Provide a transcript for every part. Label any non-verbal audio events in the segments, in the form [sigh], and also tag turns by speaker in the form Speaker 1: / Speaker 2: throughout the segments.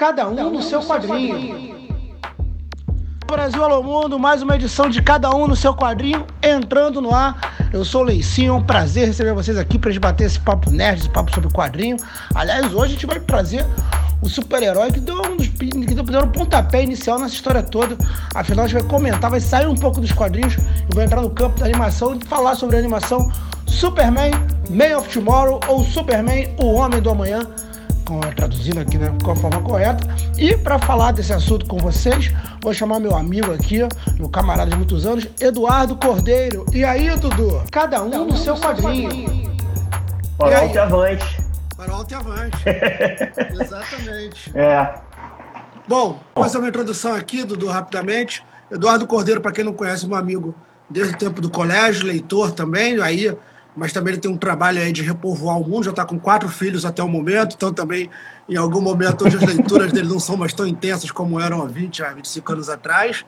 Speaker 1: Cada um no seu quadrinho. Brasil Alô Mundo, mais uma edição de Cada Um no seu quadrinho, entrando no ar. Eu sou o Leicinho, um prazer receber vocês aqui pra gente bater esse papo nerd, esse papo sobre quadrinho. Aliás, hoje a gente vai trazer o super-herói que deu um dos que deu um pontapé inicial nessa história toda. Afinal, a gente vai comentar, vai sair um pouco dos quadrinhos e vai entrar no campo da animação e falar sobre a animação Superman, Man of Tomorrow ou Superman, o Homem do Amanhã traduzindo aqui né, com a forma correta. E para falar desse assunto com vocês, vou chamar meu amigo aqui, meu camarada de muitos anos, Eduardo Cordeiro. E aí, Dudu? Cada um no seu quadrinho.
Speaker 2: Para alto e avante.
Speaker 1: Para alto e avante. [laughs] Exatamente.
Speaker 2: É.
Speaker 1: Bom, vou fazer uma introdução aqui, Dudu, rapidamente. Eduardo Cordeiro, para quem não conhece, meu amigo desde o tempo do colégio, leitor também, aí mas também ele tem um trabalho aí de repovoar o mundo, já está com quatro filhos até o momento, então também em algum momento hoje as leituras dele não são mais tão intensas como eram há 20, há 25 anos atrás,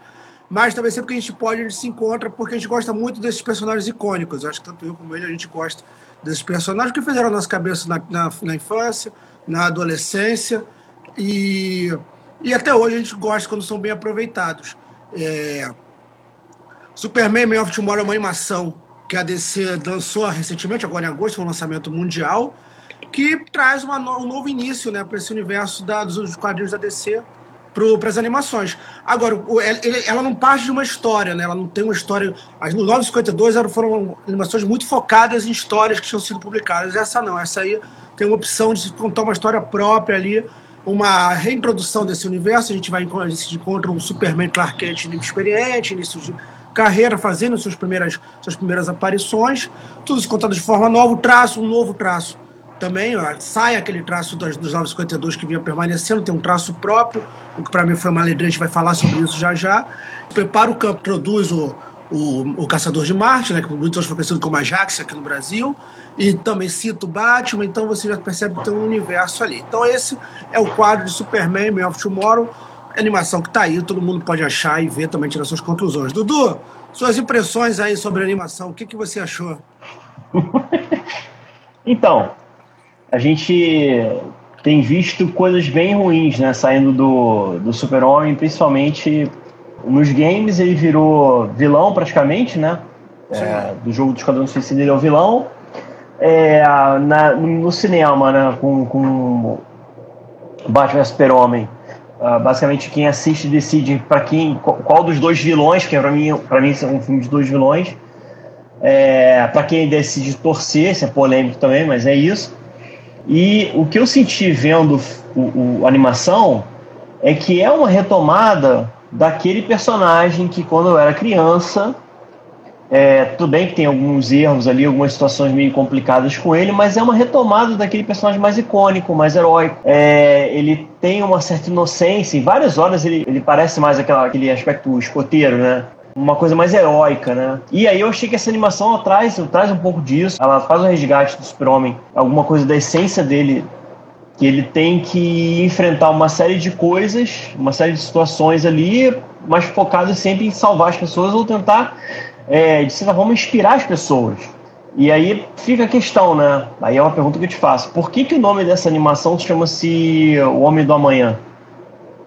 Speaker 1: mas também sempre que a gente pode, a gente se encontra porque a gente gosta muito desses personagens icônicos, eu acho que tanto eu como ele a gente gosta desses personagens que fizeram a nossa cabeça na, na, na infância, na adolescência. E, e até hoje a gente gosta quando são bem aproveitados. É... Superman Man of Tomorrow é uma animação que a DC lançou recentemente, agora em agosto, foi um lançamento mundial, que traz uma, um novo início né, para esse universo da, dos quadrinhos da DC para as animações. Agora, ele, ela não parte de uma história, né? ela não tem uma história. As 952 eram, foram animações muito focadas em histórias que tinham sido publicadas. Essa não, essa aí tem uma opção de contar uma história própria ali, uma reintrodução desse universo. A gente vai a gente encontra um Superman Clark Kent inexperiente, início de carreira, fazendo suas primeiras, suas primeiras aparições, tudo isso contado de forma nova, traço, um novo traço também, sai aquele traço dos, dos 952 que vinha permanecendo, tem um traço próprio, o que para mim foi uma alegria, a gente vai falar sobre isso já já. Prepara o campo, produz o, o, o Caçador de Marte, né, que muitos foi conhecido como Ajax aqui no Brasil, e também cita o Batman, então você já percebe que tem um universo ali. Então esse é o quadro de Superman, Man of Tomorrow, animação que tá aí, todo mundo pode achar e ver também, tirar suas conclusões. Dudu, suas impressões aí sobre a animação, o que, que você achou? [laughs]
Speaker 2: então, a gente tem visto coisas bem ruins, né, saindo do, do Super-Homem, principalmente nos games ele virou vilão praticamente, né, é, do jogo do Esquadrão Suicida ele é o vilão, é, na, no cinema, né, com, com Batman Super-Homem, Uh, basicamente quem assiste decide para quem qual dos dois vilões que para mim para mim são um filme de dois vilões. É, para quem decide torcer isso é polêmico também mas é isso. E o que eu senti vendo o, o a animação é que é uma retomada daquele personagem que quando eu era criança é, tudo bem que tem alguns erros ali, algumas situações meio complicadas com ele, mas é uma retomada daquele personagem mais icônico, mais heróico. É, ele tem uma certa inocência, em várias horas ele, ele parece mais aquela, aquele aspecto escoteiro, né? uma coisa mais heróica, né? E aí eu achei que essa animação traz, traz um pouco disso. Ela faz um resgate do super-homem, alguma coisa da essência dele, que ele tem que enfrentar uma série de coisas, uma série de situações ali, mas focado sempre em salvar as pessoas ou tentar é, de certa forma, inspirar as pessoas. E aí fica a questão, né? Aí é uma pergunta que eu te faço. Por que, que o nome dessa animação chama-se O Homem do Amanhã?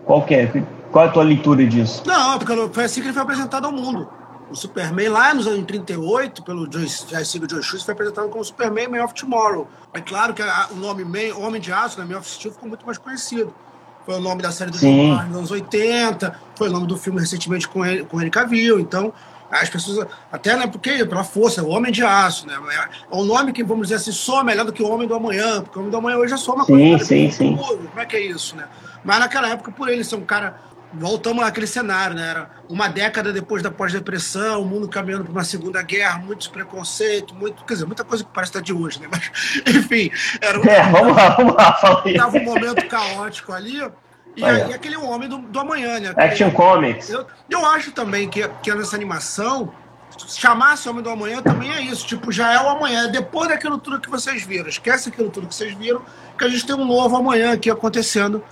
Speaker 2: Qual que é? Qual é a tua leitura disso?
Speaker 1: Não, porque foi assim que ele foi apresentado ao mundo. O Superman, lá nos anos 38, pelo Joyce, Joe Joe foi apresentado como Superman Man of Tomorrow. É claro que a, o nome Man, Homem de Aço, né, Man of Steel, ficou muito mais conhecido. Foi o nome da série do Sim. nos anos 80, foi o nome do filme recentemente com ele, com ele Cavill. Então, as pessoas, até né, porque pela força, o homem de aço, né? É um nome que, vamos dizer assim, soa melhor do que o homem do amanhã, porque o homem do amanhã hoje já soa uma
Speaker 2: sim, coisa. Sim, sim,
Speaker 1: Como é que é isso, né? Mas naquela época, por ele ser um cara. Voltamos àquele cenário, né? Era uma década depois da pós-depressão, o mundo caminhando para uma segunda guerra, muito preconceito, muito, quer dizer, muita coisa que parece estar de hoje, né? Mas, [laughs] enfim, era um,
Speaker 2: é, vamos lá, vamos lá, fala
Speaker 1: Tava um momento caótico ali. E, aí, aquele homem do, do amanhã, né?
Speaker 2: Action Comics.
Speaker 1: Eu, eu acho também que, que nessa animação, chamar-se Homem do Amanhã também é isso. Tipo, já é o amanhã. É depois daquilo tudo que vocês viram. Esquece aquilo tudo que vocês viram, que a gente tem um novo amanhã aqui acontecendo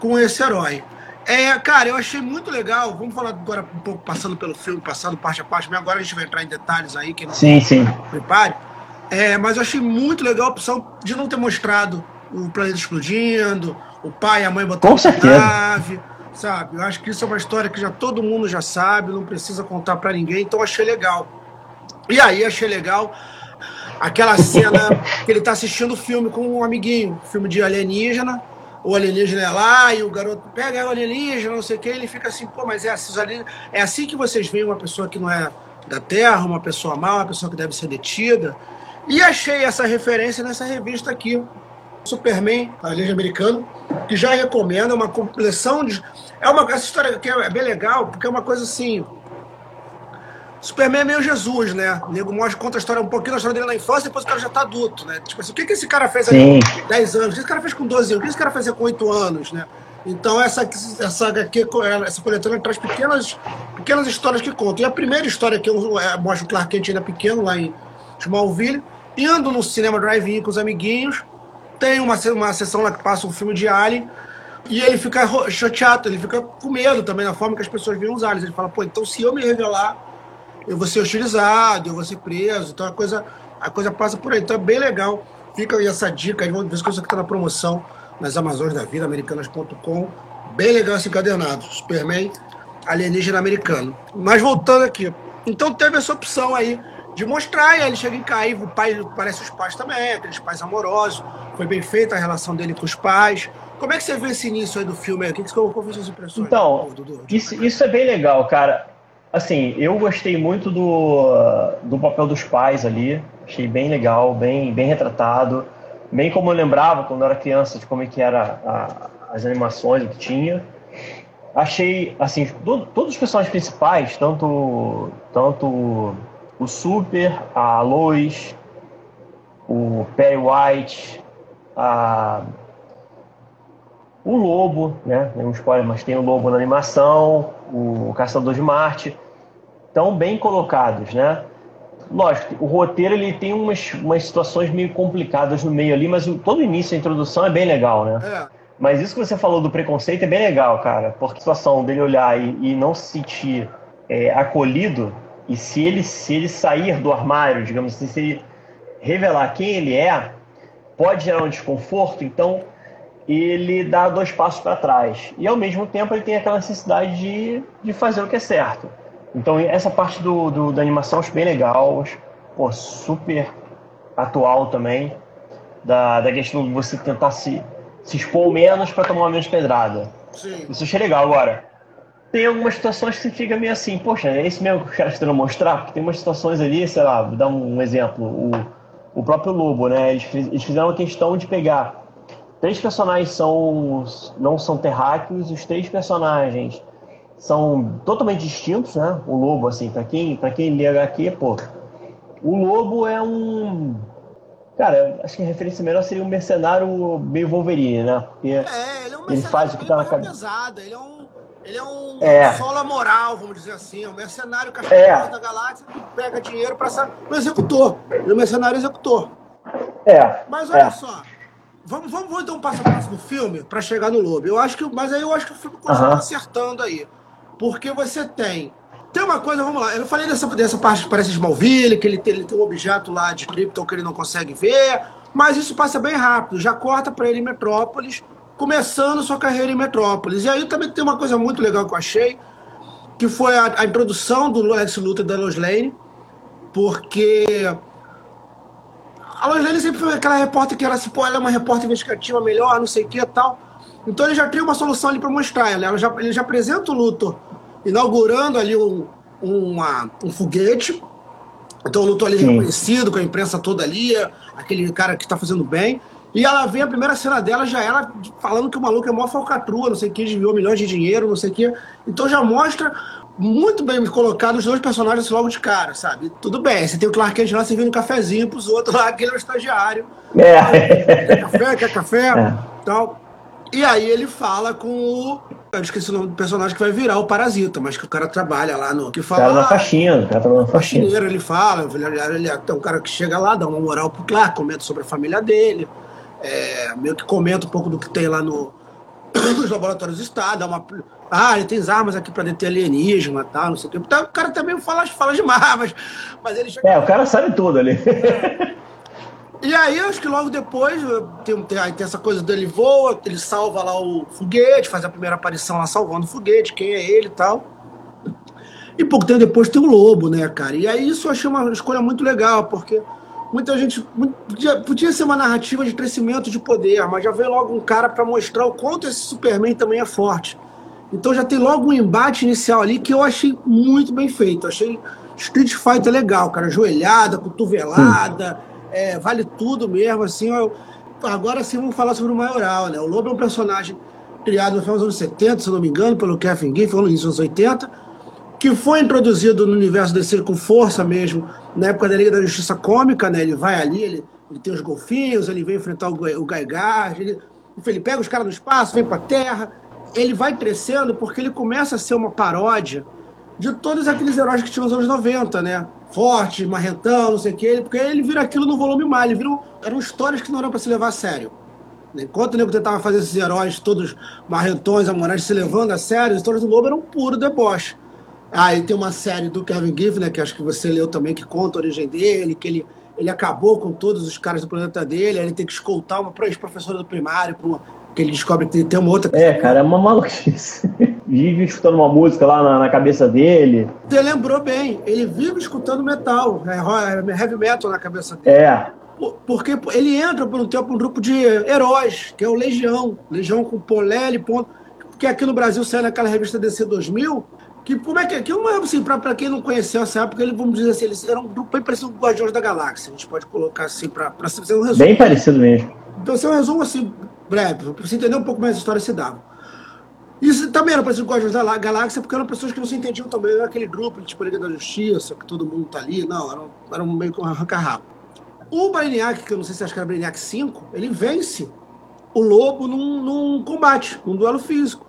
Speaker 1: com esse herói. É, cara, eu achei muito legal. Vamos falar agora um pouco passando pelo filme, passando parte a parte, mas agora a gente vai entrar em detalhes aí. Que não
Speaker 2: sim, sim.
Speaker 1: Prepare. É, mas eu achei muito legal a opção de não ter mostrado o planeta explodindo, o pai e a mãe botaram na nave, sabe? Eu acho que isso é uma história que já todo mundo já sabe, não precisa contar para ninguém, então achei legal. E aí achei legal aquela cena [laughs] que ele tá assistindo o filme com um amiguinho, filme de alienígena, o alienígena é lá e o garoto pega o alienígena, não sei o que, ele fica assim, pô, mas é assim, é assim que vocês veem uma pessoa que não é da Terra, uma pessoa má, uma pessoa que deve ser detida. E achei essa referência nessa revista aqui, Superman, a Legenda Americana, que já recomenda uma compleção de. É uma, essa história aqui é bem legal, porque é uma coisa assim. Superman é meio Jesus, né? O nego mostra, conta a história, um pouquinho da história dele na infância, depois o cara já tá adulto, né? Tipo assim, o que, que esse cara fez com 10 anos? O que esse cara fez com 12 anos? O que esse cara fez com 8 anos, né? Então essa, essa HQ, essa coletânea traz pequenas, pequenas histórias que contam. E a primeira história que eu é, mostro o Clark Kent ainda pequeno, lá em Smallville, indo no cinema drive-in com os amiguinhos, tem uma, uma sessão lá que passa um filme de Alien, e ele fica chateado, ele fica com medo também da forma que as pessoas veem os aliens. Ele fala, pô, então se eu me revelar, eu vou ser hostilizado, eu vou ser preso. Então a coisa, a coisa passa por aí. Então é bem legal. Fica aí essa dica aí, vamos ver se você que está na promoção nas Amazônias da Vida, americanas.com. Bem legal esse encadernado. Superman, alienígena americano. Mas voltando aqui. Então teve essa opção aí de mostrar, e aí ele chega em cair, o pai parece os pais também, aqueles pais amorosos. Foi bem feita a relação dele com os pais. Como é que você vê esse início aí do filme? O que, que você foi suas impressões?
Speaker 2: Então, do, do, do, isso, isso é bem legal, cara. Assim, eu gostei muito do, do papel dos pais ali. Achei bem legal, bem, bem retratado. Bem como eu lembrava quando eu era criança de como é que era a, as animações, que tinha. Achei, assim, do, todos os personagens principais, tanto, tanto o Super, a Lois, o Perry White, a, o Lobo, né? É um spoiler, mas tem o Lobo na animação, o Caçador de Marte, estão bem colocados, né? Lógico, o roteiro ele tem umas, umas situações meio complicadas no meio ali, mas todo o início, a introdução é bem legal, né? É. Mas isso que você falou do preconceito é bem legal, cara, porque a situação dele olhar e, e não se sentir é, acolhido, e se ele, se ele sair do armário, digamos assim, se ele revelar quem ele é, pode gerar um desconforto, então ele dá dois passos para trás. E ao mesmo tempo ele tem aquela necessidade de, de fazer o que é certo. Então essa parte do, do da animação acho bem legal, pô, super atual também, da, da questão de você tentar se, se expor menos para tomar menos pedrada. Sim. Isso achei legal. Agora, tem algumas situações que você fica meio assim, poxa, é isso mesmo que os caras mostrar? Porque tem umas situações ali, sei lá, vou dar um exemplo, o, o próprio Lobo, né? Eles, eles fizeram a questão de pegar três personagens são não são terráqueos, os três personagens são totalmente distintos, né? O Lobo, assim, para quem, pra quem lê HQ, pô, o Lobo é um Cara, acho que a referência melhor seria um mercenário meio Wolverine, né?
Speaker 1: Porque é, ele, é um ele faz o que tá na cabeça. Ele é um ele é um é. sola moral, vamos dizer assim, é um mercenário cachorro é. da galáxia que pega dinheiro para ser um executor. Ele é um mercenário executor.
Speaker 2: É.
Speaker 1: Mas olha é. só, vamos, vamos, vamos então um passo a passo do filme para chegar no Lobo. Eu acho que, mas aí eu acho que o filme continua uh -huh. acertando aí. Porque você tem. Tem uma coisa, vamos lá. Eu falei dessa, dessa parte que parece Smallville, que ele tem, ele tem um objeto lá de Krypton que ele não consegue ver. Mas isso passa bem rápido. Já corta para ele em Metrópolis começando sua carreira em Metrópolis. E aí também tem uma coisa muito legal que eu achei, que foi a, a introdução do Lex Luthor e da Lois Lane, porque a Lois Lane sempre foi aquela repórter que era assim, pô, ela é uma repórter investigativa melhor, não sei o que e tal. Então ele já tem uma solução ali para mostrar ela. ela já, ele já apresenta o Luthor inaugurando ali um, uma, um foguete. Então o Luthor ali Sim. reconhecido, com a imprensa toda ali, aquele cara que está fazendo bem. E ela vem, a primeira cena dela já ela falando que o maluco é mó falcatrua, não sei o que, desviou milhões de dinheiro, não sei o que. Então já mostra muito bem colocado os dois personagens logo de cara, sabe? Tudo bem, você tem o Clark Kent lá servindo um cafezinho pros outros lá, [laughs] aquele é o estagiário. É. Quer café, quer café, é. tal. E aí ele fala com o. Eu esqueci o nome do personagem que vai virar o Parasita, mas que o cara trabalha lá no. Que fala.
Speaker 2: Cara na faxina, o cara trabalha na faxina.
Speaker 1: Ele fala, ele, ele é um cara que chega lá, dá uma moral pro Clark, comenta sobre a família dele é, meio que comenta um pouco do que tem lá no, [clears throat] nos laboratórios do Estado, dá uma. Ah, ele tem armas aqui para deter alienígena tal, não sei o que. Então, o cara também fala, fala demais, mas, mas ele
Speaker 2: chega... É, o cara sabe tudo ali. [laughs]
Speaker 1: E aí, acho que logo depois tem, tem, tem, essa coisa dele voa, ele salva lá o foguete, faz a primeira aparição lá salvando o foguete, quem é ele e tal. E pouco tempo depois tem o lobo, né, cara? E aí isso eu achei uma escolha muito legal, porque muita gente. Podia, podia ser uma narrativa de crescimento de poder, mas já veio logo um cara para mostrar o quanto esse Superman também é forte. Então já tem logo um embate inicial ali que eu achei muito bem feito. Achei Street Fighter legal, cara. Joelhada, cotovelada, é, vale tudo mesmo, assim. Eu, agora sim vamos falar sobre o Maioral, né? O Lobo é um personagem criado no final dos anos 70, se não me engano, pelo Kevin Giffen, nos 80, que foi introduzido no universo DC com força mesmo, na época da Liga da Justiça Cômica, né? Ele vai ali, ele, ele tem os golfinhos, ele vem enfrentar o, o Gaigar, ele, ele pega os caras no espaço, vem pra Terra. Ele vai crescendo porque ele começa a ser uma paródia de todos aqueles heróis que tinham nos anos 90, né? Forte, marrentão, não sei o quê, porque ele vira aquilo no volume mais, ele vira, eram histórias que não eram para se levar a sério. Enquanto o nego tentava fazer esses heróis todos marrentões, amorais, se levando a sério, as histórias do Lobo eram puro deboche. Aí tem uma série do Kevin Giffen, né, que acho que você leu também, que conta a origem dele, que ele, ele acabou com todos os caras do planeta dele, aí ele tem que escoltar uma ex-professora do primário, uma, que ele descobre que tem uma outra...
Speaker 2: É, cara, é uma maluquice. [laughs] vive escutando uma música lá na, na, cabeça dele.
Speaker 1: Você lembrou bem, ele vive escutando metal, é, é heavy metal na cabeça dele.
Speaker 2: É.
Speaker 1: Porque ele entra por um tempo um grupo de heróis, que é o Legião. Legião com Polele, ponto. Que aqui no Brasil saiu naquela revista DC 2000. Que como é que é? Que uma, assim, pra, quem não conheceu essa época, ele, vamos dizer assim, eles eram um grupo bem parecido com Guardiões da Galáxia. A gente pode colocar assim, pra, pra ser um resumo.
Speaker 2: Bem parecido mesmo.
Speaker 1: Então, ser um resumo assim, breve, pra você entender um pouco mais a história se dava. Isso também era parecido com Guardiões da Galáxia, porque eram pessoas que não se entendiam também. Era aquele grupo, tipo Liga da Justiça, que todo mundo tá ali. Não, era, era meio que um arranca-rabo. O Brainiac, que eu não sei se acho que era Brainiac 5, ele vence o Lobo num, num combate, num duelo físico.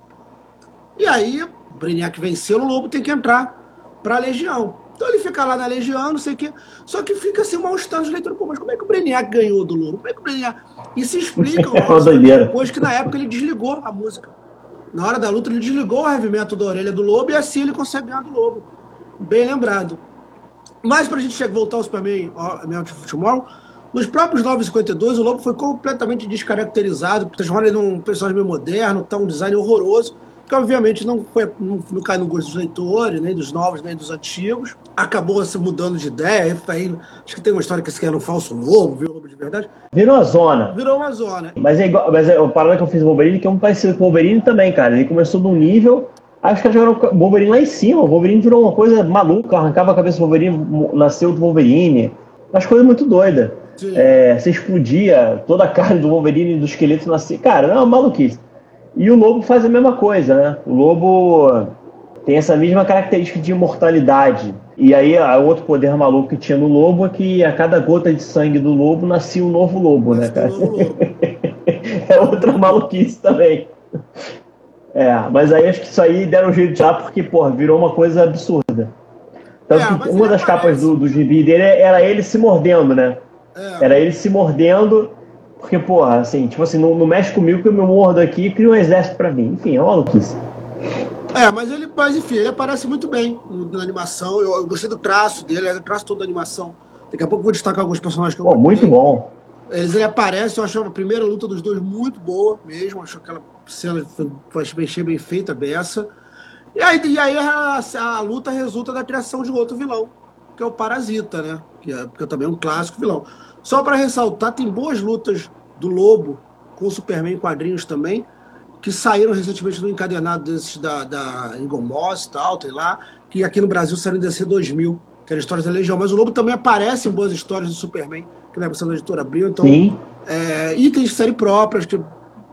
Speaker 1: E aí, Brainiac venceu, o Lobo tem que entrar pra Legião. Então ele fica lá na Legião, não sei o quê. Só que fica assim, mal-estar de leitura. Pô, mas como é que o Brainiac ganhou do Lobo? Como é que o Brainiac... E se explica [laughs] depois que na época ele desligou a música. Na hora da luta, ele desligou o metal da orelha do lobo e assim ele consegue ganhar do lobo. Bem lembrado. Mas para a gente voltar ao Superman Man of Tomorrow, nos próprios 952, o lobo foi completamente descaracterizado, transformado ele num personagem meio moderno, tá um design horroroso que obviamente não, foi, não, não cai no gosto dos leitores, nem dos novos, nem dos antigos. Acabou se mudando de ideia. Aí, acho que tem uma história que esse era um falso lobo, viu lobo de verdade.
Speaker 2: Virou uma zona.
Speaker 1: Virou uma zona.
Speaker 2: Mas é igual, mas é, o parada que eu fiz o Wolverine, que é um parecido com o Wolverine também, cara. Ele começou num nível. Acho que jogaram o Wolverine lá em cima. O Wolverine virou uma coisa maluca, arrancava a cabeça do Wolverine, nasceu do Wolverine. Umas coisas muito doidas. É, você explodia toda a carne do Wolverine e do esqueleto nascia. Cara, é uma maluquice. E o lobo faz a mesma coisa, né? O lobo tem essa mesma característica de imortalidade. E aí, o outro poder maluco que tinha no lobo é que a cada gota de sangue do lobo nascia um novo lobo, né, cara? [laughs] é outra maluquice também. É, mas aí acho que isso aí deram um jeito já porque, porra, virou uma coisa absurda. Tanto é, que uma das capas do, do gibi dele era ele se mordendo, né? É. Era ele se mordendo porque, porra, assim, tipo assim, não, não mexe comigo que eu me mordo aqui e cria um exército pra mim. Enfim, é uma maluquice.
Speaker 1: É, mas ele, mas enfim, ele aparece muito bem na animação. Eu, eu gostei do traço dele, é o traço todo da animação. Daqui a pouco eu vou destacar alguns personagens que eu
Speaker 2: Pô, muito bom.
Speaker 1: Eles ele aparece, eu achei a primeira luta dos dois muito boa mesmo. Acho aquela cena foi, foi bem feita, beça. E aí, e aí a, a, luta resulta da criação de outro vilão, que é o Parasita, né? Que é, que é também um clássico vilão. Só para ressaltar, tem boas lutas do Lobo com o Superman em quadrinhos também, que saíram recentemente no encadenado desses da, da Eagle Moss e tal, tem lá, que aqui no Brasil saíram em DC 2000, que era Histórias da Legião. Mas o Lobo também aparece em boas histórias do Superman, que na versão da editora abriu. Então,
Speaker 2: Sim.
Speaker 1: É, itens de série próprias, que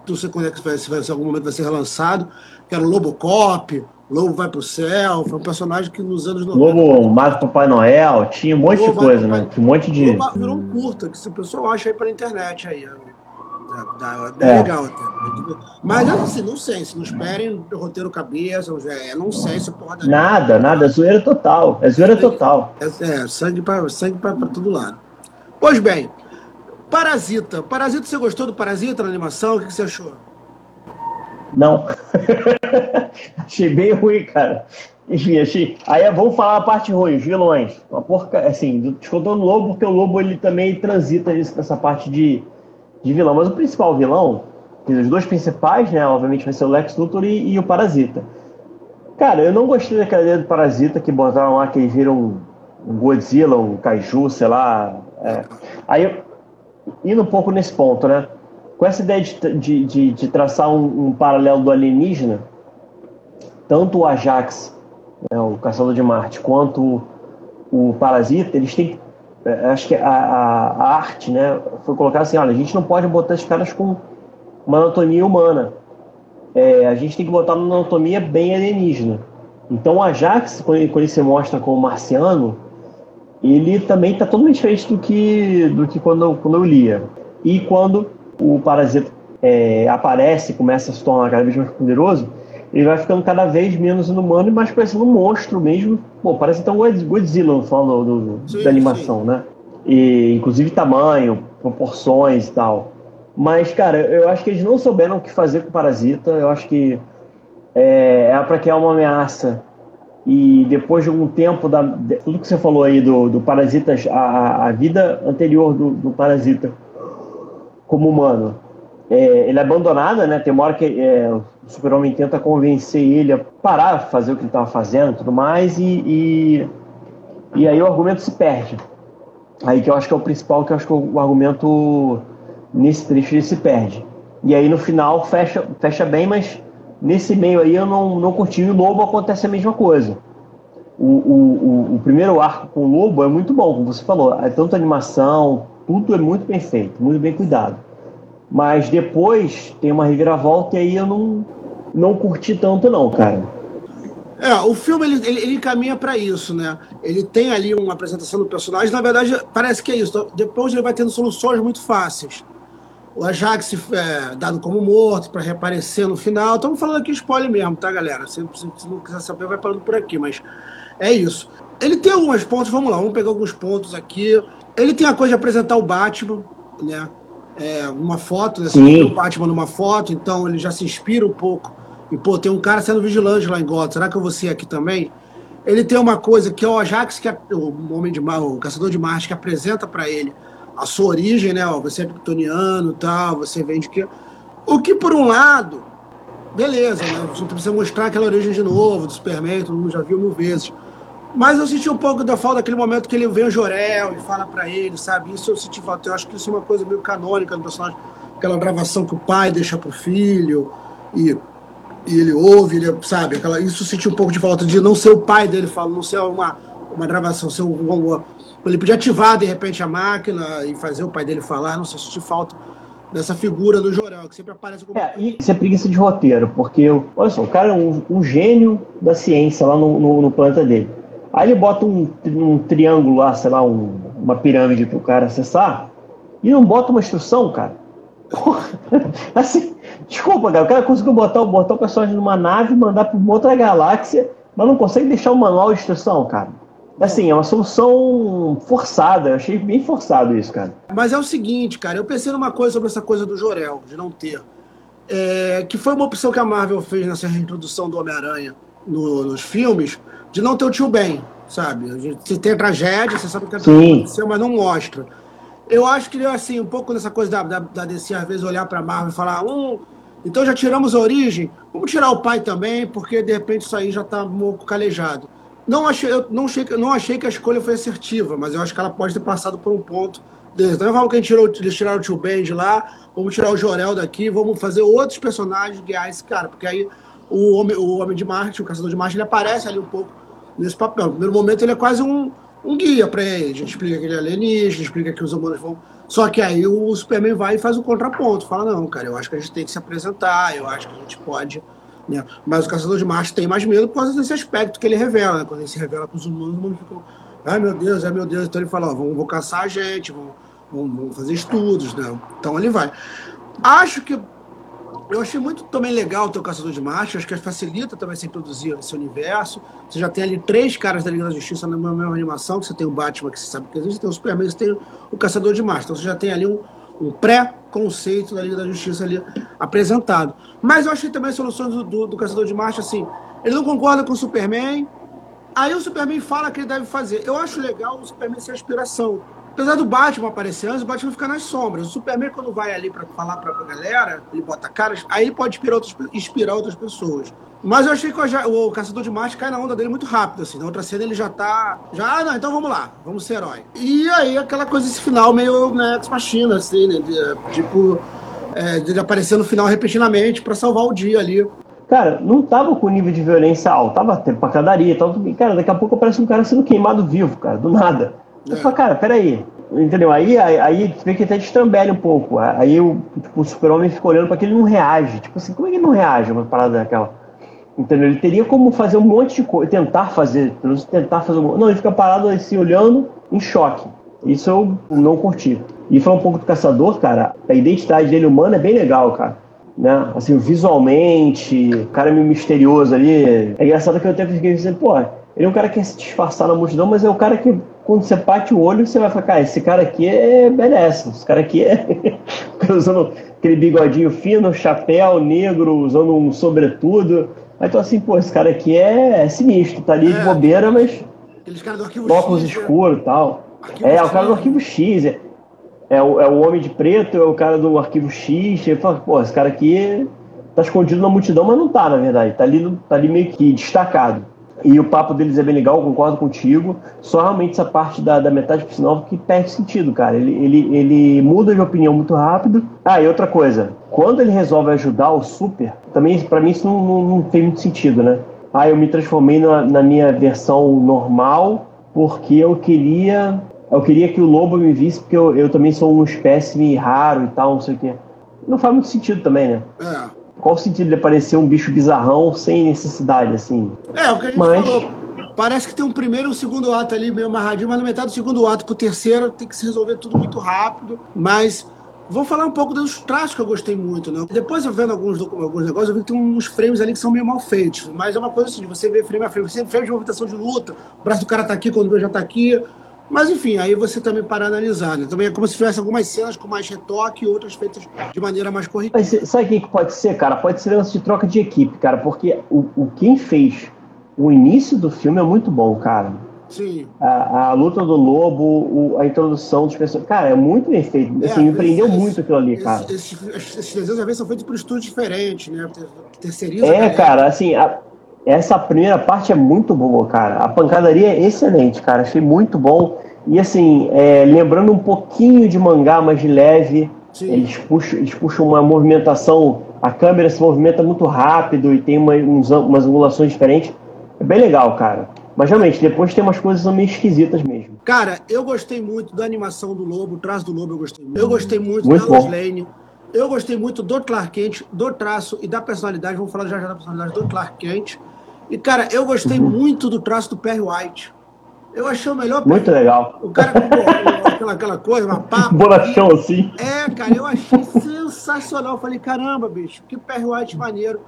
Speaker 1: não sei quando é que vai, se, vai, se algum momento vai ser relançado, que era o Lobocop, Lobo vai pro céu, foi um personagem que nos anos
Speaker 2: 90. Lobo mata Papai Noel, tinha um monte Lobo de coisa, né? Tinha um monte de.
Speaker 1: Lobo virou um curta, que se o pessoal acha aí pela internet aí. É, é legal até. Mas assim, não sei, se não esperem roteiro cabeça, é, não sei se porra da
Speaker 2: Nada, nada, é zoeira total. É zoeira total.
Speaker 1: É, é sangue pra, sangue pra, pra todo lado. Pois bem, Parasita. Parasita, você gostou do Parasita na animação? O que você achou?
Speaker 2: Não. [laughs] Achei bem ruim, cara. Enfim, achei. Aí vamos falar a parte ruim, os vilões. Uma porca, assim, descontando o Lobo, porque o Lobo ele também transita nessa parte de, de vilão. Mas o principal vilão, os dois principais, né? Obviamente vai ser o Lex Luthor e, e o Parasita. Cara, eu não gostei daquela ideia do Parasita que botaram lá que eles viram um Godzilla, um Kaiju, sei lá. É. Aí, indo um pouco nesse ponto, né? Com essa ideia de, de, de, traçar um, um, paralelo do alienígena, tanto o Ajax, né, o Caçador de Marte, quanto o, o Parasita, eles têm. É, acho que a, a, a arte né, foi colocar assim: olha, a gente não pode botar esses caras com uma anatomia humana. É, a gente tem que botar uma anatomia bem alienígena. Então o Ajax, quando ele, quando ele se mostra como marciano, ele também está totalmente diferente do que, do que quando, quando eu lia. E quando o parasita é, aparece, começa a se tornar cada vez mais poderoso, ele vai ficando cada vez menos inumano e mais parecendo um monstro mesmo. Pô, parece então Godzilla falando do, sim, da animação, sim. né? E, inclusive tamanho, proporções e tal. Mas, cara, eu acho que eles não souberam o que fazer com o Parasita. Eu acho que é, é para criar uma ameaça. E depois de algum tempo, da, de, tudo que você falou aí do, do Parasita, a, a vida anterior do, do Parasita como humano, é, ele é abandonado, né? Tem uma hora que é, o super-homem tenta convencer ele a parar, fazer o que ele estava fazendo e tudo mais, e, e, e, aí o argumento se perde. Aí que eu acho que é o principal, que eu acho que o argumento nesse trecho ele se perde. E aí no final fecha, fecha bem, mas nesse meio aí eu não, não curti. E o Lobo acontece a mesma coisa. O, o, o, o primeiro arco com o Lobo é muito bom, como você falou. É tanto animação, tudo é muito bem feito, muito bem cuidado. Mas depois tem uma reviravolta e aí eu não, não curti tanto, não, cara.
Speaker 1: É, o filme ele, ele, ele caminha para isso, né? Ele tem ali uma apresentação do personagem, na verdade parece que é isso. Depois ele vai tendo soluções muito fáceis. O Ajax é dado como morto para reaparecer no final. Estamos falando aqui spoiler mesmo, tá, galera? Se, se, se não quiser saber, vai parando por aqui, mas é isso. Ele tem alguns pontos, vamos lá, vamos pegar alguns pontos aqui. Ele tem a coisa de apresentar o Batman, né? É, uma foto, né? O Batman numa foto, então ele já se inspira um pouco. E, pô, tem um cara sendo vigilante lá em Gotham, será que eu vou ser aqui também? Ele tem uma coisa que é o Ajax, que é o homem de Mar, o caçador de Marte, que apresenta para ele a sua origem, né? Ó, você é kryptoniano e tal, você vem de que. O que, por um lado, beleza, né? Você precisa mostrar aquela origem de novo, do Superman, todo mundo já viu mil vezes. Mas eu senti um pouco da falta daquele momento que ele vê o Jorel e fala para ele, sabe? Isso eu senti falta. Eu acho que isso é uma coisa meio canônica do personagem. Aquela gravação que o pai deixa pro filho e, e ele ouve, ele, sabe? Aquela, isso eu senti um pouco de falta de não ser o pai dele falando, não ser uma, uma gravação, ser um, ele podia ativar de repente a máquina e fazer o pai dele falar. Não sei se senti falta dessa figura do Jorel, que sempre aparece como.
Speaker 2: É, isso é preguiça de roteiro, porque, olha só, o cara é um, um gênio da ciência lá no, no, no planeta dele. Aí ele bota um, um triângulo lá, sei lá, um, uma pirâmide para o cara acessar, e não bota uma instrução, cara. Porra, [laughs] assim, desculpa, cara, o cara conseguiu botar, botar o personagem numa nave mandar para uma outra galáxia, mas não consegue deixar um manual de instrução, cara. Assim, é uma solução forçada, eu achei bem forçado isso, cara.
Speaker 1: Mas é o seguinte, cara, eu pensei numa coisa sobre essa coisa do Jorel, de não ter. É, que foi uma opção que a Marvel fez nessa reintrodução do Homem-Aranha no, nos filmes, de não ter o tio Ben, sabe? Você tem tragédia, você sabe o que aconteceu, mas não mostra. Eu acho que, assim, um pouco nessa coisa da, da, da DC, às vezes, olhar para Marvel e falar, um, então já tiramos a origem, vamos tirar o pai também, porque de repente isso aí já está um pouco calejado. Não achei, eu não achei, não achei que a escolha foi assertiva, mas eu acho que ela pode ter passado por um ponto desse. Então vamos que a gente tirou, eles tiraram o tio Ben de lá, vamos tirar o Jorel daqui, vamos fazer outros personagens guiar esse cara, porque aí o Homem, o homem de Marte, o Caçador de Marte, ele aparece ali um pouco nesse papel. No primeiro momento, ele é quase um, um guia para ele. A gente explica que ele é alienígena, explica que os humanos vão. Só que aí o Superman vai e faz o contraponto. Fala, não, cara, eu acho que a gente tem que se apresentar, eu acho que a gente pode. Né? Mas o Caçador de Marte tem mais medo por causa desse aspecto que ele revela. Né? Quando ele se revela para os humanos, o mundo fica. Ai meu Deus, ai meu Deus. Então ele fala: ó, vão caçar a gente, vão fazer estudos. Né? Então ele vai. Acho que eu achei muito também legal o teu Caçador de Marte, acho que facilita também se introduzir esse universo. Você já tem ali três caras da Liga da Justiça na mesma animação, que você tem o Batman, que você sabe que existe, tem o Superman, você tem o Caçador de Marte. Então você já tem ali um, um pré-conceito da Liga da Justiça ali apresentado. Mas eu achei também as soluções do, do, do, Caçador de Marte, assim, ele não concorda com o Superman, Aí o Superman fala que ele deve fazer. Eu acho legal o Superman ser a inspiração. Apesar do Batman aparecer antes, o Batman fica nas sombras. O Superman, quando vai ali para falar pra galera, ele bota caras, aí ele pode inspirar outras, inspirar outras pessoas. Mas eu achei que o, o Caçador de Marte cai na onda dele muito rápido, assim. Na outra cena ele já tá. Já, ah, não, então vamos lá, vamos ser herói. E aí aquela coisa, esse final meio né, ex-machina, assim, né? De, tipo, é, de aparecer no final repentinamente para salvar o dia ali.
Speaker 2: Cara, não tava com nível de violência alto, tava tendo pancadaria, tava, cara, daqui a pouco aparece um cara sendo queimado vivo, cara, do nada. Eu falo, cara, peraí. Entendeu? Aí, aí, aí vê que até destrambelha um pouco. Aí o, tipo, o super-homem fica olhando para que ele não reage. Tipo assim, como é que ele não reage uma parada daquela? Entendeu? Ele teria como fazer um monte de coisa, tentar fazer, tentar fazer um... Não, ele fica parado assim, olhando, em choque. Isso eu não curti. E falar um pouco do caçador, cara, a identidade dele humana é bem legal, cara. Né? Assim, visualmente, o cara é meio misterioso ali. É engraçado que eu até fiquei dizendo, pô, ele é um cara que quer se disfarçar na multidão, mas é o cara que quando você bate o olho, você vai falar, cara, esse cara aqui é beleza, esse cara aqui é [laughs] usando aquele bigodinho fino, chapéu negro, usando um sobretudo. Aí tu assim, pô, esse cara aqui é, é sinistro, tá ali é, de bobeira, mas.
Speaker 1: Aqueles caras do arquivo
Speaker 2: óculos
Speaker 1: X.
Speaker 2: Né? escuros e tal. Arquivo é, é o cara do arquivo X. É, é, o, é o homem de preto, é o cara do arquivo X. Ele fala, pô, esse cara aqui tá escondido na multidão, mas não tá, na verdade. Tá ali, tá ali meio que destacado. E o papo deles é bem legal, concordo contigo. Só realmente essa parte da, da metade pro sinal que perde sentido, cara. Ele, ele, ele muda de opinião muito rápido. Ah, e outra coisa, quando ele resolve ajudar o Super, também para mim isso não, não, não, tem muito sentido, né? Ah, eu me transformei na, na minha versão normal porque eu queria. Eu queria que o lobo me visse, porque eu, eu também sou um espécime raro e tal, não sei o quê. Não faz muito sentido também, né? É qual o sentido de aparecer um bicho bizarrão sem necessidade, assim?
Speaker 1: É, o que a gente mas... falou. Parece que tem um primeiro e um segundo ato ali meio amarradinho, mas na metade do segundo ato pro terceiro tem que se resolver tudo muito rápido. Mas vou falar um pouco dos traços que eu gostei muito, né? Depois eu vendo alguns, alguns negócios, eu vi que tem uns frames ali que são meio mal feitos. Mas é uma coisa assim, você ver frame a frame, você frame de movimentação de luta, o braço do cara tá aqui quando o já tá aqui. Mas enfim, aí você também para analisar. Né? Também é como se tivesse algumas cenas com mais retoque e outras feitas de maneira mais.
Speaker 2: Mas sabe o que pode ser, cara? Pode ser lance de troca de equipe, cara, porque o, o quem fez o início do filme é muito bom, cara.
Speaker 1: Sim.
Speaker 2: A, a luta do lobo, o, a introdução dos personagens. Cara, é muito bem feito. É, assim, me prendeu esse, muito aquilo ali, cara.
Speaker 1: Esses, esses desenhos às vezes são feitos por estúdios diferentes, né? Terceiriza.
Speaker 2: É, cara, assim, a, essa primeira parte é muito boa, cara. A pancadaria é excelente, cara. Achei muito bom. E assim, é, lembrando um pouquinho de mangá, mas de leve. Eles puxam, eles puxam uma movimentação. A câmera se movimenta muito rápido e tem uma, uns, umas angulações diferentes. É bem legal, cara. Mas realmente, depois tem umas coisas meio esquisitas mesmo.
Speaker 1: Cara, eu gostei muito da animação do Lobo, o traço do Lobo eu gostei muito. Eu gostei muito, muito da Lois Lane. Eu gostei muito do Clark Kent, do traço e da personalidade. Vamos falar já já da personalidade do Clark Kent. E, cara, eu gostei uhum. muito do traço do Perry White. Eu achei o melhor.
Speaker 2: Muito legal.
Speaker 1: O cara com [laughs] aquela, aquela coisa, uma papa.
Speaker 2: Bolachão assim.
Speaker 1: É, cara, eu achei sensacional. Eu falei, caramba, bicho, que Perry White maneiro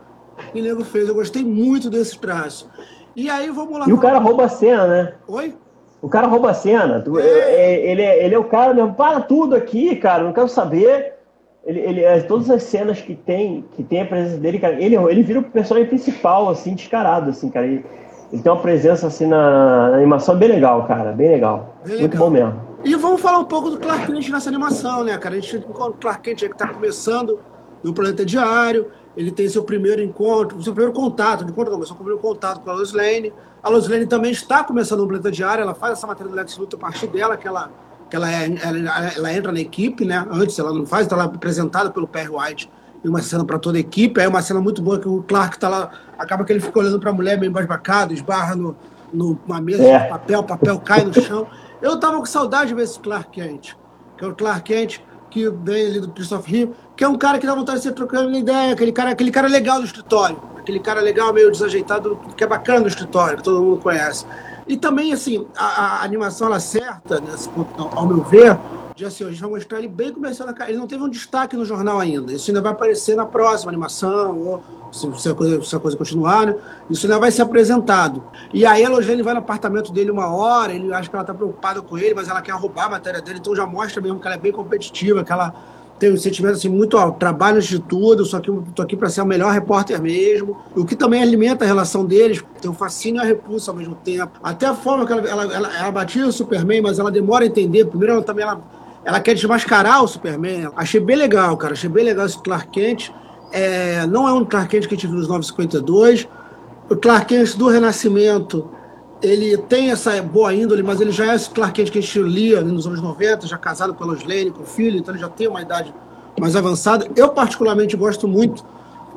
Speaker 1: que o nego fez. Eu gostei muito desse traço. E aí, vamos lá.
Speaker 2: E o cara rouba a cena, né?
Speaker 1: Oi?
Speaker 2: O cara rouba a cena. É. é. Ele, é, ele é o cara mesmo. Para tudo aqui, cara. Não quero saber ele, ele, é, todas as cenas que tem, que tem a presença dele, cara, ele, ele vira o personagem principal, assim, descarado, assim, cara. Ele, ele tem uma presença, assim, na, na animação bem legal, cara, bem legal. Bem Muito legal. bom mesmo.
Speaker 1: E vamos falar um pouco do Clark Kent nessa animação, né, cara? A gente tem o Clark Kent que tá começando no Planeta Diário, ele tem seu primeiro encontro, seu primeiro contato, não encontro não, mas seu primeiro contato com a Lois Lane. A Lois Lane também está começando no Planeta Diário, ela faz essa matéria do Lex Luthor a partir dela, que ela que ela, é, ela, ela, entra na equipe, né? Antes ela não faz, está lá apresentada pelo Perry White em uma cena para toda a equipe. É uma cena muito boa que o Clark está lá, acaba que ele fica olhando para a mulher meio embasbacado, esbarra no, numa mesa é. de papel, papel cai no chão. Eu tava com saudade de ver esse Clark Kent, que é o Clark Kent que vem ali do Christopher Reeve, que é um cara que dá vontade de ser trocando ideia, aquele cara, aquele cara legal do escritório, aquele cara legal, meio desajeitado, que é bacana do escritório, que todo mundo conhece. E também, assim, a, a animação ela acerta, nesse ponto, ao meu ver, de assim, a gente vai mostrar ele bem começando a Ele não teve um destaque no jornal ainda. Isso ainda vai aparecer na próxima animação, ou se, se, a, coisa, se a coisa continuar, né? Isso ainda vai ser apresentado. E aí a Logene vai no apartamento dele uma hora, ele acha que ela está preocupada com ele, mas ela quer roubar a matéria dele, então já mostra mesmo que ela é bem competitiva, que ela tenho um sentimento assim, muito alto. Trabalho de tudo, só que estou aqui para ser o melhor repórter mesmo. O que também alimenta a relação deles, tem o fascínio e a repulsa ao mesmo tempo. Até a forma que ela, ela, ela, ela batia o Superman, mas ela demora a entender. Primeiro, ela também ela, ela quer desmascarar o Superman. Achei bem legal, cara. Achei bem legal esse Clark Kent. É, não é um Clark Kent que a gente viu nos 952. O Clark Kent do Renascimento ele tem essa boa índole, mas ele já é esse Clark Kent que a gente lia nos anos 90, já casado com a Lois Lane, com filho, então ele já tem uma idade mais avançada. Eu, particularmente, gosto muito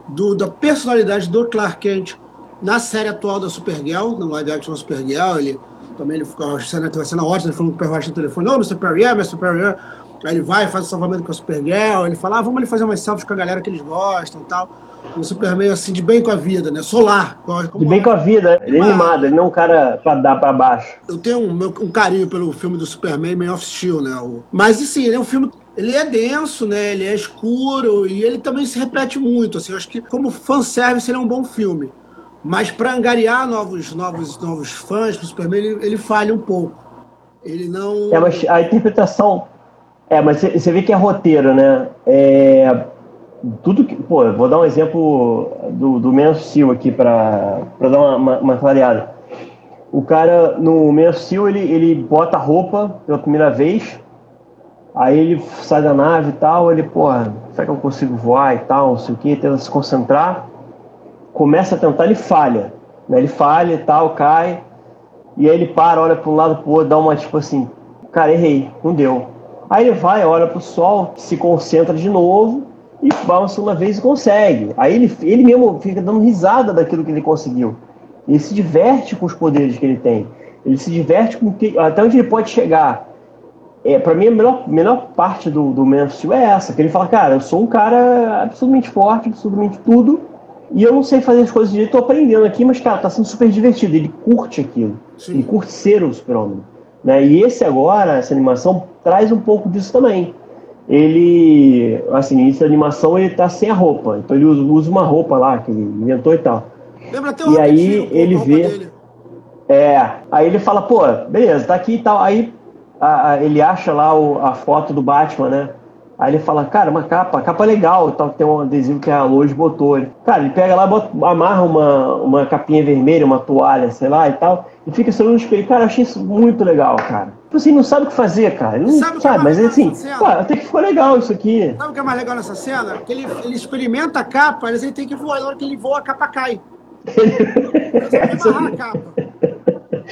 Speaker 1: do, da personalidade do Clark Kent na série atual da Supergirl, no live action da Supergirl. Ele também ele ficou, a cena, teve uma cena ótima, ele falando com o no telefone: Não, Mr. Perry, Mr. Perry. Aí ele vai, faz o salvamento com a Supergirl, ele fala: ah, vamos ali fazer umas selfies com a galera que eles gostam e tal um Superman assim, de bem com a vida, né? Solar.
Speaker 2: de bem com a vida, ele é animado, ele não é um cara pra dar pra baixo.
Speaker 1: Eu tenho um, um carinho pelo filme do Superman, Man of Steel, né? O... Mas assim, ele é um filme ele é denso, né? Ele é escuro e ele também se repete muito. Assim, eu acho que como fanservice ele é um bom filme. Mas para angariar novos, novos, novos fãs pro Superman, ele, ele falha um pouco. Ele não.
Speaker 2: É, mas a interpretação. É, mas você vê que é roteiro, né? É, tudo que. Pô, vou dar um exemplo do, do Man of aqui para dar uma, uma, uma, clareada. O cara no Man of ele, ele bota a roupa pela primeira vez, aí ele sai da nave e tal, ele, porra, será que eu consigo voar e tal, não sei o que, tenta se concentrar, começa a tentar, ele falha. Né? Ele falha e tal, cai, e aí ele para, olha para um lado pro outro, dá uma tipo assim, cara, errei, não deu. Aí ele vai, olha pro sol, se concentra de novo, e vai uma vez e consegue. Aí ele, ele mesmo fica dando risada daquilo que ele conseguiu. Ele se diverte com os poderes que ele tem. Ele se diverte com que, até onde ele pode chegar. É, para mim, a melhor, melhor parte do, do Man of Steel é essa, que ele fala, cara, eu sou um cara absolutamente forte, absolutamente tudo, e eu não sei fazer as coisas direito, tô aprendendo aqui, mas, cara, tá sendo super divertido. Ele curte aquilo. Sim. Ele curte ser o super-homem. Né? E esse agora, essa animação, traz um pouco disso também ele, assim, início da animação ele tá sem a roupa, então ele usa, usa uma roupa lá que ele inventou e tal. Lembra até o E aí ele vê. Dele. É, aí ele fala, pô, beleza, tá aqui e tal. Aí a, a, ele acha lá o, a foto do Batman, né? Aí ele fala, cara, uma capa, capa legal, tal, tem um adesivo que a Lois botou. Ele, cara, ele pega lá, bota, amarra uma, uma capinha vermelha, uma toalha, sei lá e tal, e fica olhando no espelho. Cara, eu achei isso muito legal, cara. Tipo assim, não sabe o que fazer, cara. Ele não sabe, sabe é mas assim, pô, até que ficou legal isso aqui.
Speaker 1: Sabe o que é mais legal nessa cena? Que ele, ele experimenta a capa, mas ele tem que voar, na hora que ele voa, a capa cai. [laughs] ele
Speaker 2: sabe a capa.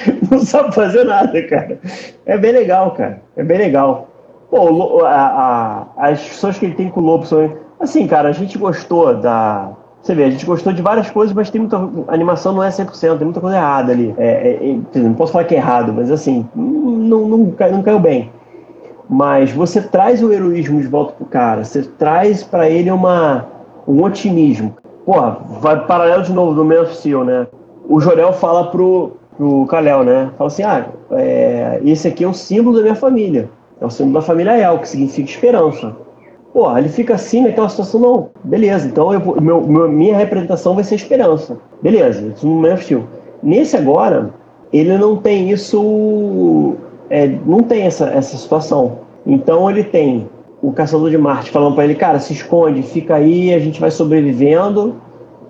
Speaker 2: [laughs] Não sabe fazer nada, cara. É bem legal, cara. É bem legal. Pô, a, a, as pessoas que ele tem com o Lobo são. Assim, cara, a gente gostou da. Você vê, a gente gostou de várias coisas, mas tem muita. A animação não é 100%, tem muita coisa errada ali. É, é, é não posso falar que é errado, mas assim, não, não, não, não caiu bem. Mas você traz o heroísmo de volta pro cara, você traz para ele uma, um otimismo. Porra, vai paralelo de novo do Man of Steel, né? O Jorel fala pro, pro Kalel, né? Fala assim: ah, é, esse aqui é um símbolo da minha família. É o símbolo da família El, que significa esperança. Pô, ele fica assim naquela situação, não. Beleza, então eu, meu, meu, minha representação vai ser esperança. Beleza, isso não é estilo. Nesse agora, ele não tem isso. É, não tem essa, essa situação. Então ele tem o caçador de Marte falando para ele, cara, se esconde, fica aí, a gente vai sobrevivendo.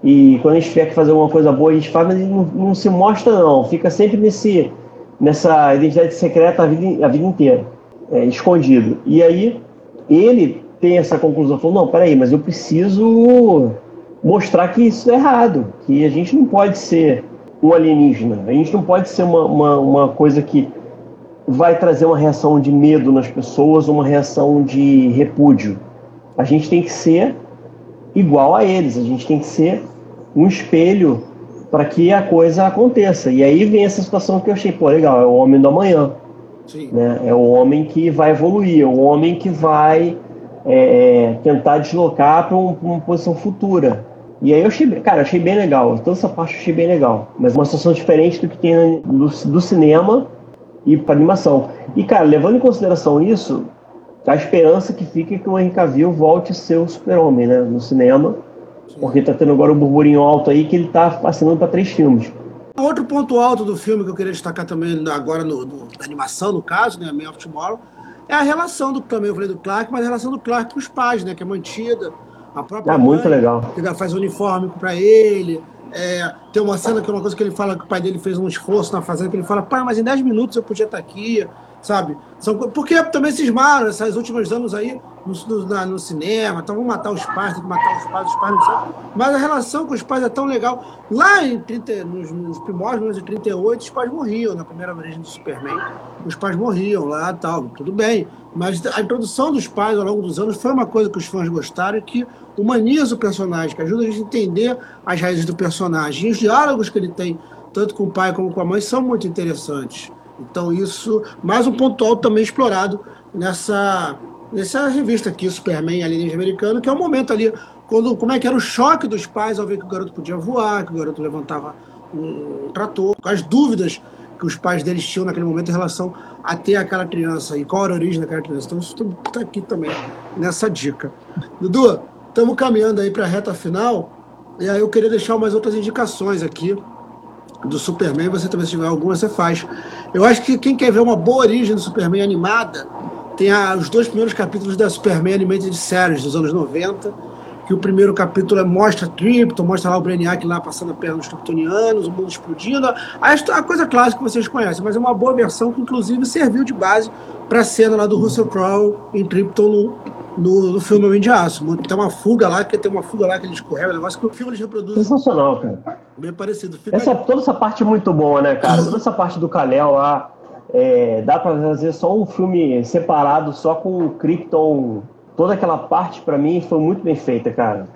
Speaker 2: E quando a gente tiver que fazer alguma coisa boa, a gente faz, mas ele não, não se mostra, não. Fica sempre nesse, nessa identidade secreta a vida, a vida inteira é, escondido. E aí ele tem essa conclusão, falou, não, peraí, mas eu preciso mostrar que isso é errado, que a gente não pode ser um alienígena, a gente não pode ser uma, uma, uma coisa que vai trazer uma reação de medo nas pessoas, uma reação de repúdio. A gente tem que ser igual a eles, a gente tem que ser um espelho para que a coisa aconteça. E aí vem essa situação que eu achei, pô, legal, é o homem do amanhã. Né? É o homem que vai evoluir, é o homem que vai é, tentar deslocar para um, uma posição futura. E aí eu achei, cara, achei bem legal. Toda essa parte eu achei bem legal. Mas uma situação diferente do que tem do, do cinema e para animação. E, cara, levando em consideração isso, a esperança que fica é que o Henry Cavill volte a ser o super-homem, né? No cinema. Sim. Porque tá tendo agora um burburinho alto aí que ele tá assinando para três filmes.
Speaker 1: Outro ponto alto do filme que eu queria destacar também agora no, no, na animação, no caso, né, Man of Tomorrow, é a relação do também eu falei do Clark, mas a relação do Clark com os pais, né? Que é mantida. A própria
Speaker 2: é muito legal.
Speaker 1: Que faz uniforme para ele. É, tem uma cena que é uma coisa que ele fala que o pai dele fez um esforço na fazenda, que ele fala, pai, mas em 10 minutos eu podia estar aqui sabe? São, porque também cismaram esses últimos anos aí no, no, no, cinema, então vamos matar os pais, tem que matar os pais, os pais não são. Mas a relação com os pais é tão legal. Lá em 30, nos, nos primórdios de 38, os pais morriam, na primeira origem do Superman, os pais morriam lá tal, tudo bem. Mas a introdução dos pais ao longo dos anos foi uma coisa que os fãs gostaram que humaniza o personagem, que ajuda a gente a entender as raízes do personagem. E os diálogos que ele tem, tanto com o pai como com a mãe, são muito interessantes. Então, isso, mais um ponto alto também explorado nessa, nessa revista aqui, Superman Alienígena Americano, que é o um momento ali, quando, como é que era o choque dos pais ao ver que o garoto podia voar, que o garoto levantava um, trator, as dúvidas que os pais deles tinham naquele momento em relação a ter aquela criança e qual era a origem daquela criança. Então, isso está aqui também nessa dica. Dudu, estamos caminhando aí para a reta final, e aí eu queria deixar umas outras indicações aqui do Superman, você também se tiver alguma, você faz. Eu acho que quem quer ver uma boa origem do Superman animada, tem a, os dois primeiros capítulos da Superman Animated Series dos anos 90, que o primeiro capítulo é, mostra Krypton, mostra lá o Brainiac lá passando a perna nos kryptonianos, o mundo explodindo. A, coisa clássica que vocês conhecem, mas é uma boa versão que inclusive serviu de base para a cena lá do Russell Crowe em Krypton no, no, filme Homem de Aço. Tem uma fuga lá, que tem uma fuga lá que ele escorrega, um negócio que o filme eles reproduzem.
Speaker 2: Sensacional, cara.
Speaker 1: Bem parecido. Fica
Speaker 2: essa, toda essa parte é muito boa, né, cara? Toda essa parte do Kalel lá. É, dá pra fazer só um filme separado, só com o Krypton. Toda aquela parte, para mim, foi muito bem feita, cara.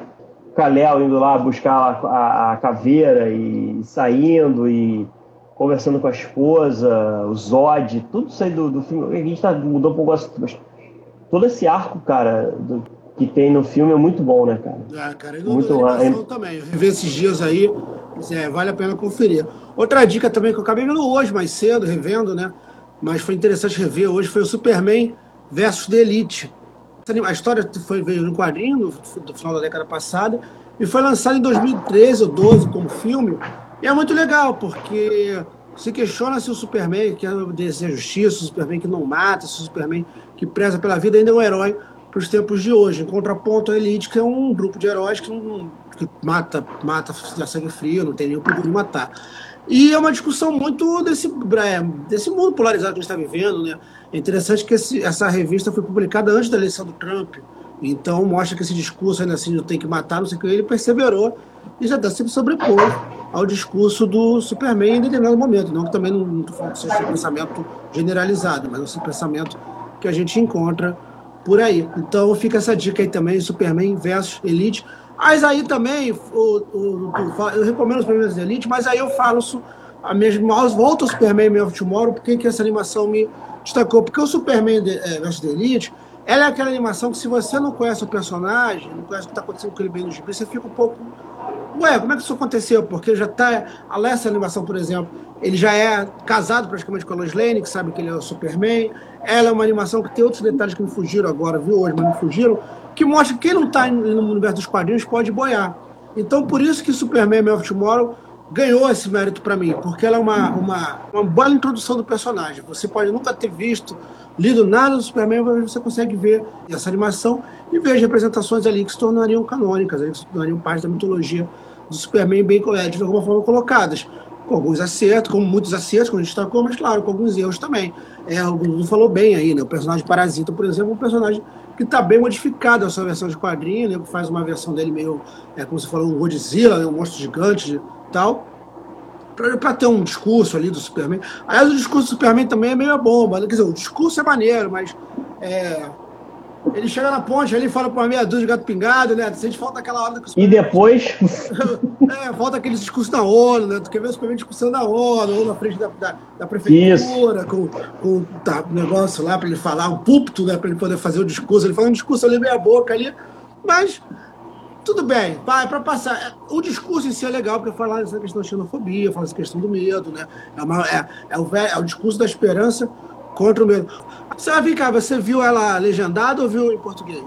Speaker 2: O Kalel indo lá buscar a, a, a caveira e saindo e conversando com a esposa, o Zod, tudo isso aí do, do filme. A gente tá, mudou um pouco todo esse arco, cara, do, que tem no filme é muito bom, né, cara?
Speaker 1: Ah, cara, e no muito animação também. Eu revi esses dias aí, é, vale a pena conferir. Outra dica também que eu acabei vendo hoje, mais cedo, revendo, né? Mas foi interessante rever hoje, foi o Superman versus The Elite. A história foi, veio no quadrinho, no, do final da década passada, e foi lançado em 2013 ou 2012 como filme. E é muito legal, porque se questiona se o Superman que deseja justiça, o Superman que não mata, se o Superman que preza pela vida ainda é um herói para os tempos de hoje. Em contraponto à Elite, que é um grupo de heróis que, não, que mata, mata a sangue frio, não tem nenhum perigo de matar. E é uma discussão muito desse, é, desse mundo polarizado que a gente está vivendo. Né? É interessante que esse, essa revista foi publicada antes da eleição do Trump. Então mostra que esse discurso ainda assim não tem que matar, não sei o que, ele perseverou e já está sempre sobrepor ao discurso do Superman em determinado momento. Não que também não seja um pensamento generalizado, mas é um pensamento que a gente encontra por aí. Então fica essa dica aí também, Superman versus Elite. Mas aí também, o, o, o, eu recomendo os Superman Elite, mas aí eu falo a mesma volta ao Superman Man of Tomorrow, porque que essa animação me destacou? Porque o Superman é, versus Elite, ela é aquela animação que se você não conhece o personagem, não conhece o que está acontecendo com ele bem no gibi, você fica um pouco Ué, como é que isso aconteceu? Porque já está. A Lessa Animação, por exemplo, ele já é casado praticamente com a Lois Lane, que sabe que ele é o Superman. Ela é uma animação que tem outros detalhes que me fugiram agora, viu hoje, mas me fugiram, que mostra que quem não está no universo dos quadrinhos pode boiar. Então, por isso que Superman Man of Tomorrow ganhou esse mérito para mim, porque ela é uma, uma, uma boa introdução do personagem. Você pode nunca ter visto, lido nada do Superman, mas você consegue ver essa animação e ver as representações ali que se tornariam canônicas, que se tornariam parte da mitologia do Superman bem de alguma forma colocadas. Com alguns acertos, com muitos acertos, como a gente destacou, mas claro, com alguns erros também. É, o Bruno falou bem aí, né? O personagem Parasita, por exemplo, é um personagem que está bem modificado a sua versão de quadrinho, né? Faz uma versão dele meio, é, como você falou, um Godzilla, né? um monstro gigante tal para ter um discurso ali do Superman. Aliás, o discurso do Superman também é meio bomba. Quer dizer, o discurso é maneiro, mas é, ele chega na ponte ali fala para uma meia dúzia de gato pingado, né? Sente falta aquela hora que
Speaker 2: E depois. [laughs]
Speaker 1: é, falta aquele discurso da ONU, né? Tu quer ver o Superman discussão da ONU, ou na frente da, da, da prefeitura, Isso. com, com tá, um negócio lá para ele falar, um púlpito, né? Para ele poder fazer o discurso. Ele fala um discurso ali meia boca ali, mas tudo bem, para passar. O discurso em si é legal, porque fala essa questão da xenofobia, fala essa questão do medo, né? É, uma, é, é, o, é o discurso da esperança contra o medo. Você, vem cá, você viu ela legendada ou viu em português?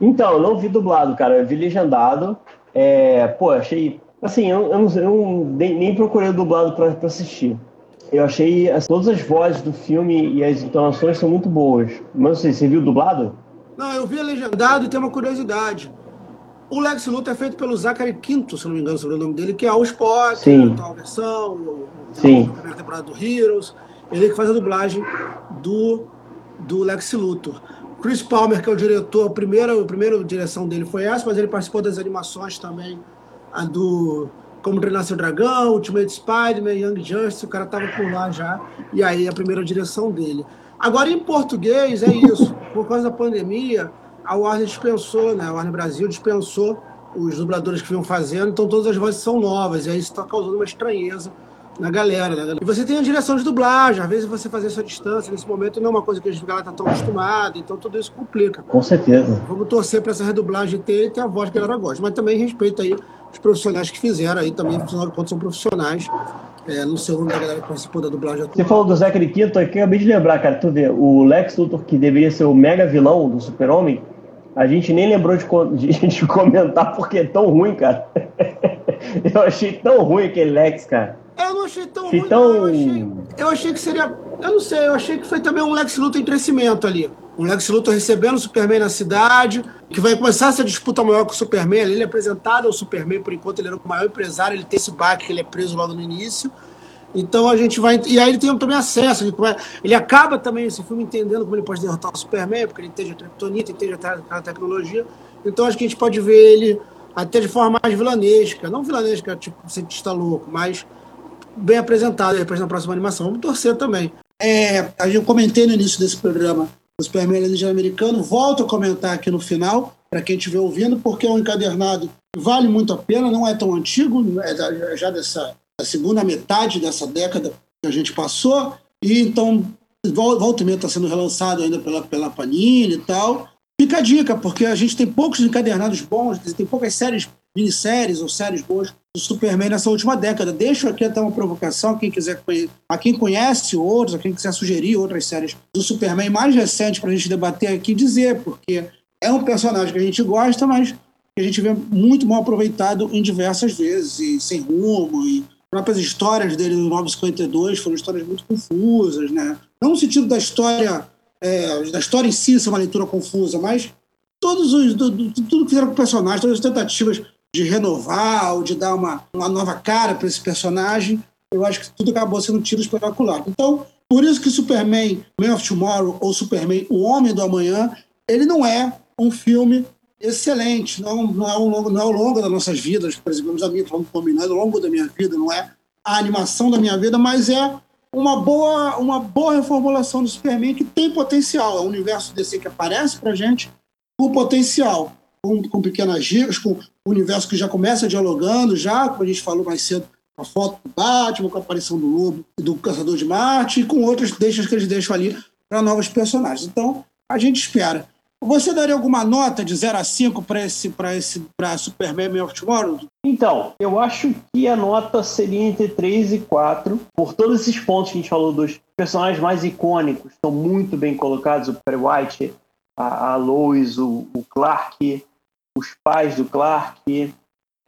Speaker 2: Então, eu não vi dublado, cara. Eu vi legendado. É, pô, achei. Assim, eu, eu, não, eu nem, nem procurei o dublado para assistir. Eu achei assim, todas as vozes do filme e as entonações são muito boas. Mas assim, você viu dublado?
Speaker 1: Não, eu vi legendado e tem uma curiosidade. O Lex Luthor é feito pelo Zachary Quinto, se não me engano sobre o nome dele, que é o Spock,
Speaker 2: Sim.
Speaker 1: a versão,
Speaker 2: Sim.
Speaker 1: a primeira temporada do Heroes. Ele que faz a dublagem do, do Lex Luthor. Chris Palmer, que é o diretor, a primeira, a primeira direção dele foi essa, mas ele participou das animações também, a do Como Treinar Seu Dragão, Ultimate Spider-Man, Young Justice, o cara tava por lá já, e aí a primeira direção dele. Agora, em português, é isso. Por causa da pandemia, a Warner dispensou, né? A Warner Brasil dispensou os dubladores que vinham fazendo, então todas as vozes são novas, e aí isso está causando uma estranheza na galera, né? E você tem a direção de dublagem, às vezes você fazer essa distância nesse momento não é uma coisa que a gente tá tão acostumado, então tudo isso complica.
Speaker 2: Com certeza.
Speaker 1: Vamos torcer para essa redublagem ter, ter a voz que a galera gosta, mas também respeita aí os profissionais que fizeram aí também, afinal de contas são profissionais. É, no segundo da galera que participou da dublagem atual.
Speaker 2: Você falou do Zachary Quinto, aqui eu acabei de lembrar, cara, tu vê, o Lex Luthor, que deveria ser o mega vilão do Super-Homem, a gente nem lembrou de, de, [laughs] de, comentar porque é tão ruim, cara. [laughs] eu achei tão ruim aquele Lex, cara.
Speaker 1: Eu não achei tão
Speaker 2: achei
Speaker 1: ruim.
Speaker 2: Tão...
Speaker 1: Eu, achei, eu achei que seria. Eu não sei, eu achei que foi também um Lex Luthor em crescimento ali. Um Lex Luthor recebendo o Superman na cidade, que vai começar essa disputa maior com o Superman. Ele é apresentado ao Superman, por enquanto ele era o maior empresário, ele tem esse baque, ele é preso logo no início. Então a gente vai. E aí ele tem também acesso. Ele, ele acaba também esse filme entendendo como ele pode derrotar o Superman, porque ele entende a Kryptonita, entende a tecnologia. Então acho que a gente pode ver ele até de forma mais vilanesca. Não vilanesca, tipo, cientista louco, mas bem apresentado depois na próxima animação. Vamos torcer também. É, eu comentei no início desse programa o Superman Alienígena Americano. Volto a comentar aqui no final, para quem estiver ouvindo, porque é um encadernado vale muito a pena, não é tão antigo, é já dessa da segunda metade dessa década que a gente passou, e então volta e meia está sendo relançado ainda pela, pela Panini e tal. Fica a dica, porque a gente tem poucos encadernados bons, tem poucas séries, minisséries ou séries boas do Superman nessa última década. Deixo aqui até uma provocação a quem quiser a quem conhece outros, a quem quiser sugerir outras séries do Superman mais recentes para a gente debater aqui dizer, porque é um personagem que a gente gosta, mas que a gente vê muito mal aproveitado em diversas vezes, e sem rumo, e próprias histórias dele no 952 foram histórias muito confusas, né? Não no sentido da história, é, da história em si ser uma leitura confusa, mas todos os, do, do, tudo que fizeram com o personagem, todas as tentativas de renovar ou de dar uma, uma nova cara para esse personagem, eu acho que tudo acabou sendo tiro espetacular. Então, por isso que Superman, Man of Tomorrow ou Superman, O Homem do Amanhã, ele não é um filme excelente, não, não, é ao longo, não é ao longo das nossas vidas, por exemplo, meus amigos vão combinando, ao longo da minha vida, não é a animação da minha vida, mas é uma boa, uma boa reformulação do Superman que tem potencial. É um universo DC que aparece pra gente com potencial, com, com pequenas dicas, com o universo que já começa dialogando, já, como a gente falou mais cedo, com a foto do Batman, com a aparição do Lobo e do Caçador de Marte, e com outras deixas que eles deixam ali para novos personagens. Então, a gente espera. Você daria alguma nota de 0 a 5 para esse para esse para Superman Man of Tomorrow?
Speaker 2: Então, eu acho que a nota seria entre 3 e 4, por todos esses pontos que a gente falou dos personagens mais icônicos, estão muito bem colocados, o Perry White, a, a Lois, o, o Clark, os pais do Clark,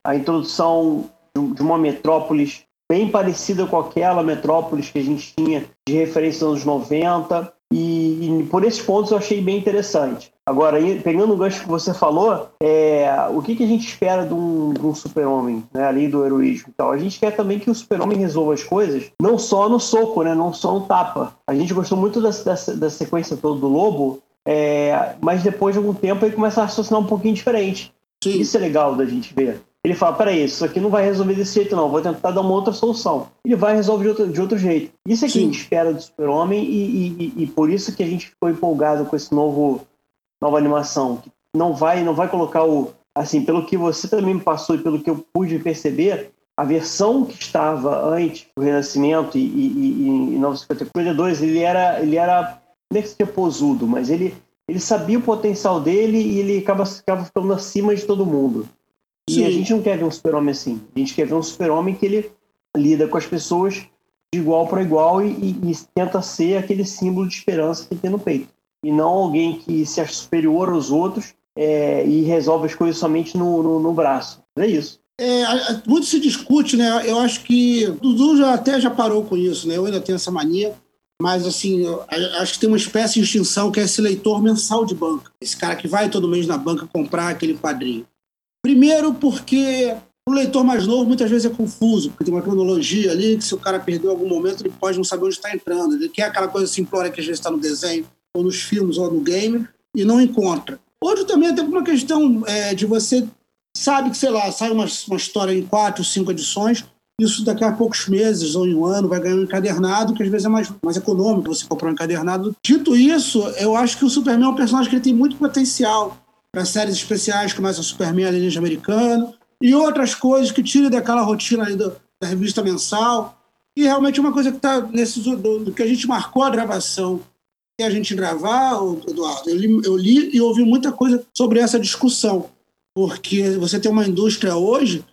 Speaker 2: a introdução de uma metrópolis bem parecida com aquela metrópolis que a gente tinha de referência nos anos 90, e, e, por esses pontos eu achei bem interessante. Agora, pegando o gancho que você falou, é, o que, que a gente espera de um, um super-homem, né, além do heroísmo então A gente quer também que o super-homem resolva as coisas, não só no soco, né, não só no tapa. A gente gostou muito da, da, da sequência toda do Lobo, é, mas depois de algum tempo ele começa a raciocinar um pouquinho diferente. Sim. Isso é legal da gente ver. Ele fala, peraí, isso aqui não vai resolver desse jeito não, vou tentar dar uma outra solução. Ele vai resolver de outro, de outro jeito. Isso é que Sim. a gente espera do super-homem e, e, e, por isso que a gente ficou empolgado com esse novo nova animação. Que não vai, não vai colocar o... Assim, pelo que você também me passou e pelo que eu pude perceber, a versão que estava antes do Renascimento e, e, e, e 952, ele era, ele era, não é que seja posudo, mas ele, ele sabia o potencial dele e ele acaba, acaba ficando acima de todo mundo. Sim. E a gente não quer ver um super-homem assim. A gente quer ver um super-homem que ele lida com as pessoas de igual para igual e, e, e, tenta ser aquele símbolo de esperança que tem no peito. E não alguém que se acha superior aos outros é, e resolve as coisas somente no, no, no braço. É isso.
Speaker 1: É, muito se discute, né? Eu acho que Dudu já até já parou com isso, né? Eu ainda tenho essa mania. Mas, assim, acho que tem uma espécie de extinção que é esse leitor mensal de banca. Esse cara que vai todo mês na banca comprar aquele quadrinho. Primeiro, porque o leitor mais novo muitas vezes é confuso, porque tem uma cronologia ali que se o cara perdeu algum momento, ele pode não saber onde está entrando. Ele quer aquela coisa simplória que às vezes está no desenho, ou nos filmes, ou no game, e não encontra. Outro também até por uma questão é, de você sabe que, sei lá, sai uma, uma história em quatro, cinco edições, isso daqui a poucos meses ou em um ano vai ganhar um encadernado, que às vezes é mais, mais econômico você comprar um encadernado. Dito isso, eu acho que o Superman é um personagem que tem muito potencial para séries especiais como essa Superman Alienígena Americano e outras coisas que tiram daquela rotina ali do, da revista mensal. E realmente é uma coisa que está nesse do, do, que a gente marcou a gravação a gente gravar, Eduardo, eu li, eu li e ouvi muita coisa sobre essa discussão, porque você tem uma indústria hoje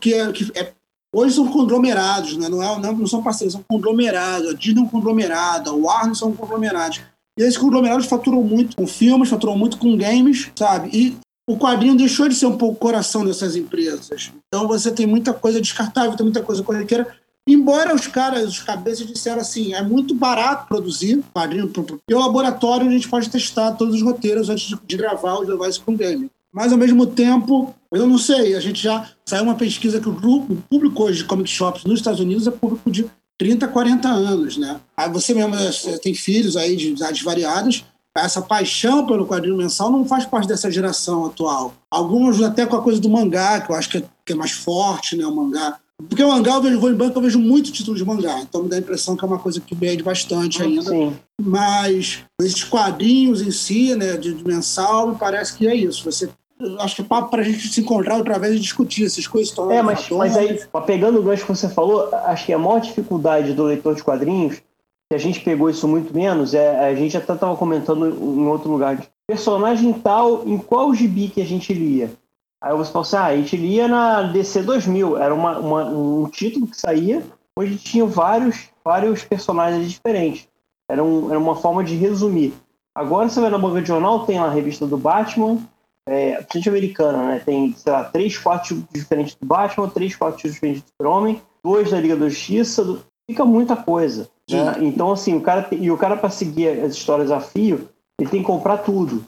Speaker 1: que é, que é Hoje são conglomerados, né? não, é, não, não são parceiros, são conglomerados. A Disney é um conglomerado, a Warner são conglomerados. E esses conglomerados faturam muito com filmes, faturam muito com games, sabe? E o quadrinho deixou de ser um pouco o coração dessas empresas. Então você tem muita coisa descartável, tem muita coisa corriqueira. Embora os caras, os cabeças disseram assim, é muito barato produzir quadrinho. Pelo laboratório a gente pode testar todos os roteiros antes de, gravar os levar isso para. Mas, ao mesmo tempo, eu não sei, a gente já saiu uma pesquisa que o, grupo, o público hoje de comic shops nos Estados Unidos é público de 30, 40 anos, né? Aí você mesmo tem filhos aí de idades variadas, essa paixão pelo quadrinho mensal não faz parte dessa geração atual. Alguns até com a coisa do mangá, que eu acho que é, que é mais forte, né, o mangá. Porque o mangá, eu vejo, vou em banco, eu vejo muito título de mangá. Então me dá a impressão que é uma coisa que vende bastante ainda. Sim. Mas esses quadrinhos em si, né, de, de mensal, me parece que é isso. Você acho que é papo para a gente se encontrar outra vez e discutir essas coisas.
Speaker 2: É, mas, mas aí, pegando o gancho que você falou, acho que a maior dificuldade do leitor de quadrinhos, que a gente pegou isso muito menos, é a gente até estava comentando em outro lugar. Personagem tal, em qual gibi que a gente lia? Aí você fala assim, ah, a gente lia na DC 2000, era uma, uma, um título que saía, onde tinha vários, vários personagens diferentes. Era, um, era uma forma de resumir. Agora você vai na banca de jornal, tem a revista do Batman, é, principalmente americana, né? Tem, sei lá, três, quatro tipos diferentes do Batman, três, quatro tipos diferentes do Super-Homem, dois da Liga da Justiça, do... fica muita coisa. Né? Então, assim, o cara, e o cara para seguir as histórias a fio, ele tem que comprar tudo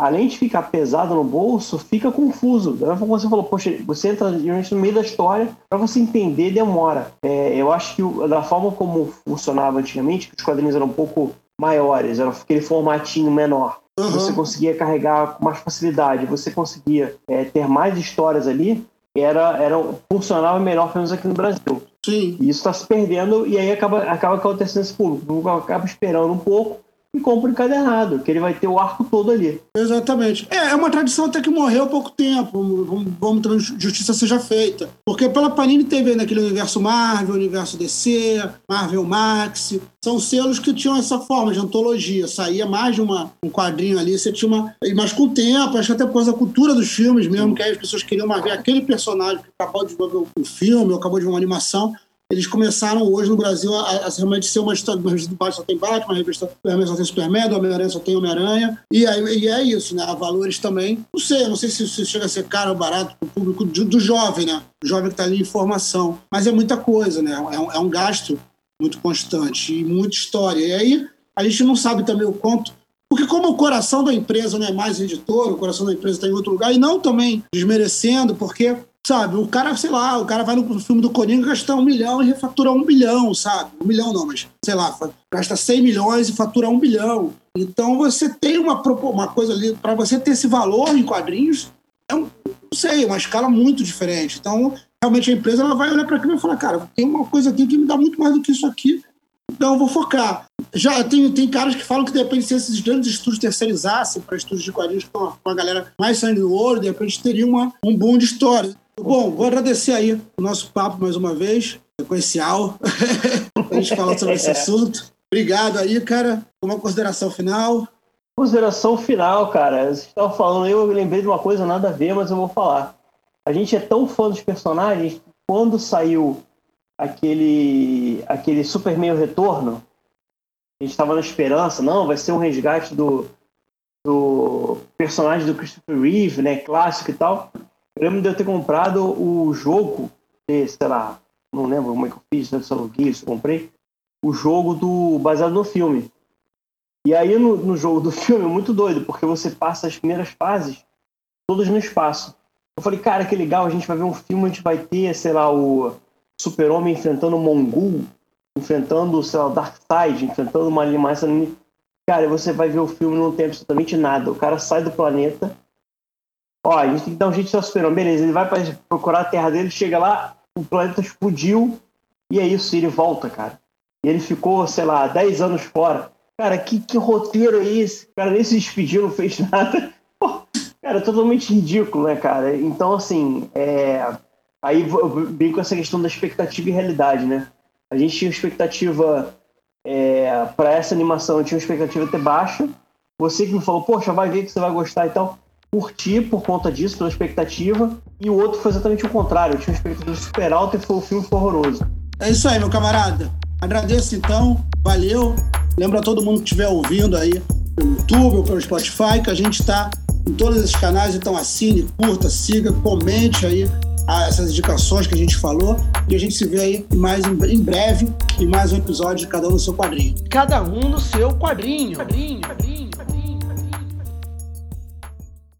Speaker 2: além de ficar pesado no bolso, fica confuso. Você falou, poxa, você entra no meio da história, para você entender demora. É, eu acho que da forma como funcionava antigamente, que os quadrinhos eram um pouco maiores, era aquele formatinho menor. Uhum. Você conseguia carregar com mais facilidade, você conseguia é, ter mais histórias ali, era, era, funcionava melhor, pelo menos aqui no Brasil.
Speaker 1: Sim.
Speaker 2: E isso está se perdendo e aí acaba, acaba acontecendo esse público. O público acaba esperando um pouco e compra o encadernado, que ele vai ter o arco todo ali.
Speaker 1: Exatamente. É, é uma tradição até que morreu há pouco tempo. Vamos, vamos ter justiça seja feita. Porque pela Panini teve naquele universo Marvel, universo DC, Marvel Max. São selos que tinham essa forma de antologia. Saía mais de uma, um quadrinho ali, você tinha uma. Mas com o tempo, acho que até por causa da cultura dos filmes mesmo, que aí as pessoas queriam ver aquele personagem que acabou de ver um filme ou acabou de ver uma animação eles começaram hoje no Brasil a, a realmente ser uma história. Uma revista do Batman só tem Batman, a revista do Superman só tem Superman, do Homem-Aranha só tem Homem-Aranha. E, e é isso, né? Há valores também. Não sei, não sei se, se chega a ser caro ou barato para o público do, do, jovem, né? O jovem que está ali em formação. Mas é muita coisa, né? É um, é um gasto muito constante e muita história. E aí a gente não sabe também o quanto porque como o coração da empresa não é mais editor, o coração da empresa está em outro lugar, e não também desmerecendo, porque Sabe, o cara, sei lá, o cara vai no filme do Coringa gastar um milhão e refatura um bilhão, sabe? Um milhão não, mas, sei lá, gasta 100 milhões e fatura um bilhão. Então você tem uma, uma coisa ali, para você ter esse valor em quadrinhos, é um, não sei, uma escala muito diferente. Então, realmente a empresa ela vai olhar para aquilo e falar, cara, tem uma coisa aqui que me dá muito mais do que isso aqui, então eu vou focar. Já tem, tem caras que falam que de repente se esses grandes estúdios terceirizassem para estúdios de quadrinhos com a galera mais sangue no ouro, de repente teria uma, um boom de história. Bom, vou agradecer aí o nosso papo mais uma vez, sequencial, [laughs] a gente falar sobre esse assunto. Obrigado aí, cara. Uma consideração final.
Speaker 2: Consideração final, cara. Vocês estavam falando, eu lembrei de uma coisa nada a ver, mas eu vou falar. A gente é tão fã dos personagens quando saiu aquele, aquele Superman Retorno, a gente estava na esperança, não, vai ser um resgate do, do personagem do Christopher Reeve, né, clássico e tal. Eu lembro de eu ter comprado o jogo, sei lá, não lembro como é que eu fiz, ser isso, eu comprei, o jogo do baseado no filme. E aí no, no jogo do [laughs] filme é muito doido, porque você passa as primeiras fases todas no espaço. Eu falei, cara, que legal, a gente vai ver um filme, a gente vai ter, sei lá, o Super-Homem enfrentando o Mongul, enfrentando, sei lá, o Darkseid, enfrentando uma animação. Cara, você vai ver o filme não tem absolutamente nada. O cara sai do planeta. Ó, a gente tem que dar um jeito de ser o Super-Homem. Beleza, ele vai procurar a terra dele, chega lá, o planeta explodiu, e é isso, ele volta, cara. E ele ficou, sei lá, 10 anos fora. Cara, que, que roteiro é esse? O cara nem se despediu, não fez [laughs] nada. Pô, cara, é totalmente ridículo, né, cara? Então, assim, é... aí eu brinco com essa questão da expectativa e realidade, né? A gente tinha expectativa é, para essa animação, eu tinha uma expectativa até baixa. Você que me falou, poxa, vai ver que você vai gostar e tal. Curti por conta disso, pela expectativa. E o outro foi exatamente o contrário. Eu tinha uma expectativa super alta e foi, o filme foi horroroso.
Speaker 1: É isso aí, meu camarada. Agradeço então, valeu. Lembra todo mundo que estiver ouvindo aí pelo YouTube ou pelo Spotify que a gente está em todos esses canais, então assine, curta, siga, comente aí essas indicações que a gente falou e a gente se vê aí mais em breve em mais um episódio de cada um no seu quadrinho.
Speaker 3: Cada um no seu quadrinho. quadrinho, quadrinho.